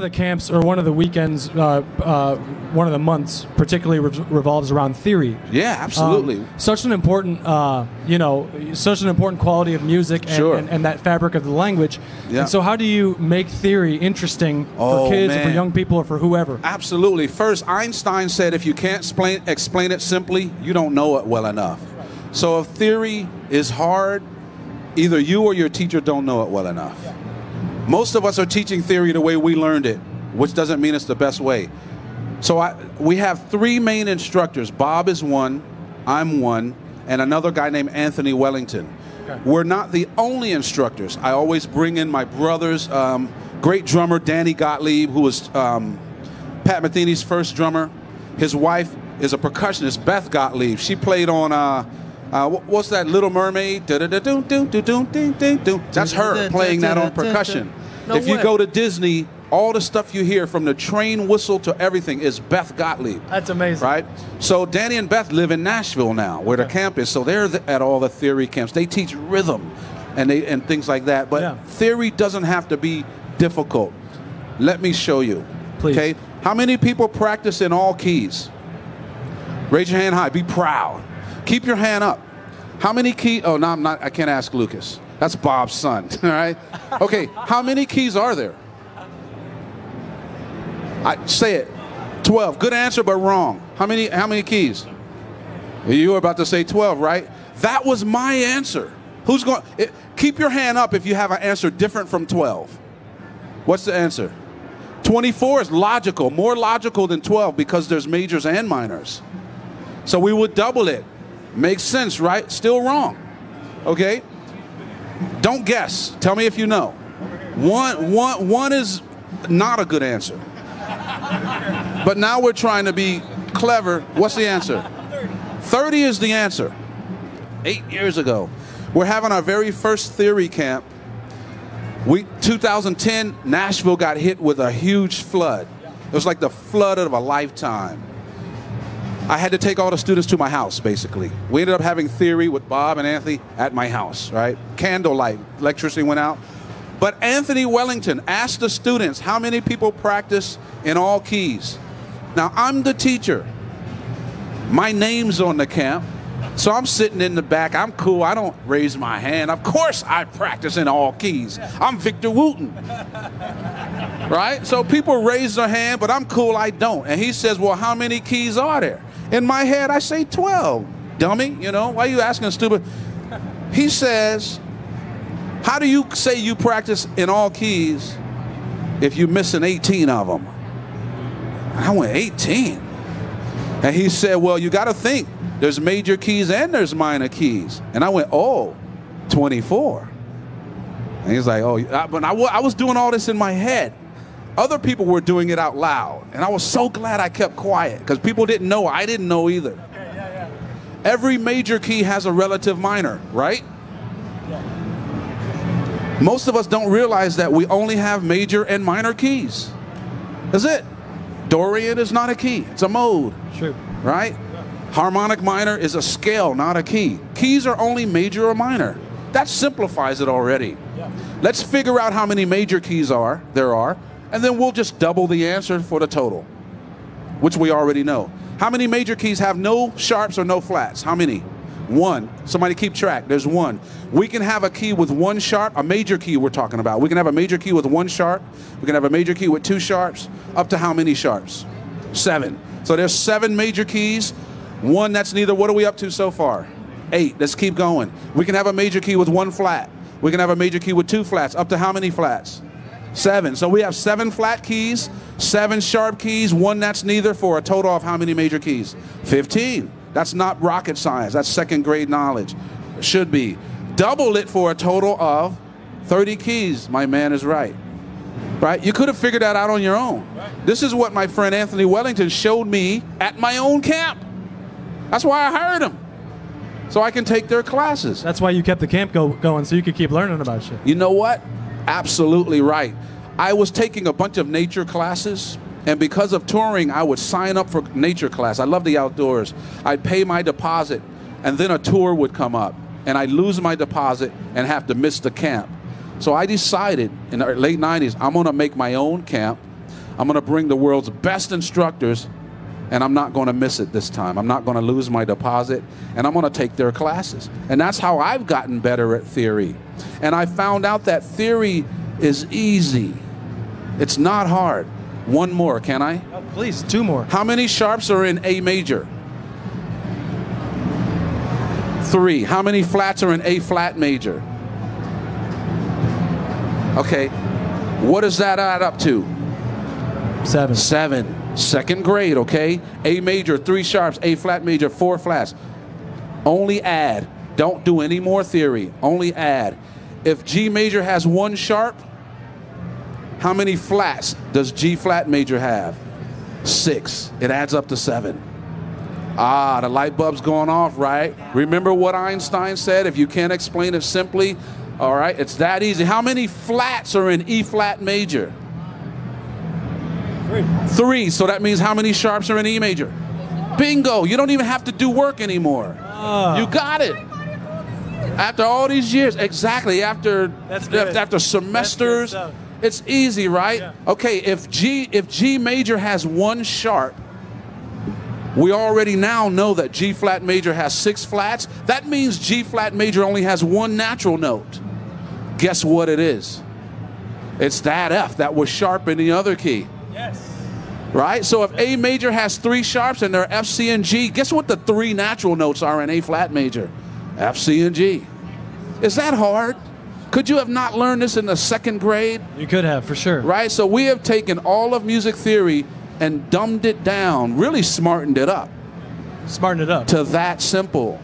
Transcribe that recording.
the camps or one of the weekends, uh, uh, one of the months, particularly re- revolves around theory. Yeah, absolutely. Um, such an important, uh, you know, such an important quality of music and, Sure. and, and that fabric of the language. Yeah. And so, how do you make theory interesting Oh, for kids or for young people or for whoever? Absolutely. First, Einstein said if you can't explain, explain it simply, you don't know it well enough. So if theory is hard, either you or your teacher don't know it well enough. Most of us are teaching theory the way we learned it, which doesn't mean it's the best way. So I, we have three main instructors. Bob is one, I'm one, and another guy named Anthony Wellington. We're not the only instructors. I always bring in my brothers, um, great drummer Danny Gottlieb, who was um, Pat Metheny's first drummer. His wife is a percussionist, Beth Gottlieb. She played on uh, uh, what's that Little Mermaid? That's her playing that on percussion. No if you go to Disney, all the stuff you hear from the train whistle to everything is Beth Gottlieb. That's amazing. Right? So Danny and Beth live in Nashville now, where the camp is. So they're th- at all the theory camps. They teach rhythm and they and things like that. But Yeah. theory doesn't have to be difficult. Let me show you. Please. Okay? How many people practice in all keys? Raise your hand high. Be proud. Keep your hand up. How many key? Oh, no, I'm not. I can't ask Lucas. That's Bob's son. All right. Okay. How many keys are there? I say it. Twelve. Good answer, but wrong. How many? How many keys? You were about to say twelve, right? That was my answer. Who's going? It, keep your hand up if you have an answer different from twelve. What's the answer? 24 is logical, more logical than 12 because there's majors and minors. So we would double it. Makes sense, right? Still wrong. Okay? Don't guess. Tell me if you know. One, one, one is not a good answer. But now we're trying to be clever. What's the answer? 30 is the answer. Eight years ago. We're having our very first theory camp we 2010 Nashville got hit with a huge flood. It was like the flood of a lifetime. I had to take all the students to my house basically. We ended up having theory with Bob and Anthony at my house, right? Candlelight, electricity went out. But Anthony Wellington asked the students how many people practice in all keys. Now I'm the teacher. My name's on the camp. So I'm sitting in the back. I'm cool. I don't raise my hand. Of course, I practice in all keys. I'm Victor Wooten. Right? So people raise their hand, but I'm cool. I don't. And he says, Well, how many keys are there? In my head, I say 12. Dummy, you know, why are you asking a stupid? He says, How do you say you practice in all keys if you're missing 18 of them? I went, 18? And he said, Well, you got to think there's major keys and there's minor keys. And I went, Oh, 24. And he's like, Oh, but I I was doing all this in my head. Other people were doing it out loud. And I was so glad I kept quiet because people didn't know. I didn't know either. Every major key has a relative minor, right? Most of us don't realize that we only have major and minor keys. That's it. Dorian is not a key, it's a mode True. right? Harmonic minor is a scale, not a key. Keys are only major or minor. That simplifies it already. Let's figure out how many major keys are there are, and then we'll just double the answer for the total, which we already know. How many major keys have no sharps or no flats? How many? One. Somebody keep track. There's one. We can have a key with one sharp, a major key we're talking about. We can have a major key with one sharp. We can have a major key with two sharps. Up to how many sharps? Seven. So there's seven major keys. One that's neither. What are we up to so far? Eight. Let's keep going. We can have a major key with one flat. We can have a major key with two flats. Up to how many flats? Seven. So we have seven flat keys, seven sharp keys, one that's neither for a total of how many major keys? 15. That's not rocket science. That's second grade knowledge. Should be. Double it for a total of 30 keys. My man is right. Right? You could have figured that out on your own. This is what my friend Anthony Wellington showed me at my own camp. That's why I hired him. So I can take their classes. That's why you kept the camp go, going, so you could keep learning about shit. You know what? Absolutely right. I was taking a bunch of nature classes, and because of touring, I would sign up for nature class. I love the outdoors. I'd pay my deposit, and then a tour would come up, and I'd lose my deposit and have to miss the camp. So I decided in the late 90s, I'm gonna make my own camp. I'm going to bring the world's best instructors, and I'm not going to miss it this time. I'm not going to lose my deposit, and I'm going to take their classes. And that's how I've gotten better at theory. And I found out that theory is easy, it's not hard. One more, can I? Oh, please, two more. How many sharps are in A major? Three. How many flats are in A flat major? Okay. What does that add up to? Seven. Seven. Second grade, okay? A major, three sharps. A flat major, four flats. Only add. Don't do any more theory. Only add. If G major has one sharp, how many flats does G flat major have? Six. It adds up to seven. Ah, the light bulb's going off, right? Remember what Einstein said? If you can't explain it simply, all right, it's that easy. How many flats are in E flat major? Three. Three. So that means how many sharps are in E major? Bingo. You don't even have to do work anymore. Ah. You got it. After all these years, exactly. After after semesters, it's easy, right? Yeah. Okay, if G if G major has one sharp, we already now know that G flat major has six flats. That means G flat major only has one natural note. Guess what it is? It's that F that was sharp in the other key. Right? So if A major has three sharps and they're F, C, and G, guess what the three natural notes are in A flat major? F, C, and G. Is that hard? Could you have not learned this in the second grade? You could have, for sure. Right? So we have taken all of music theory and dumbed it down, really smartened it up Smartened it up. to that simple.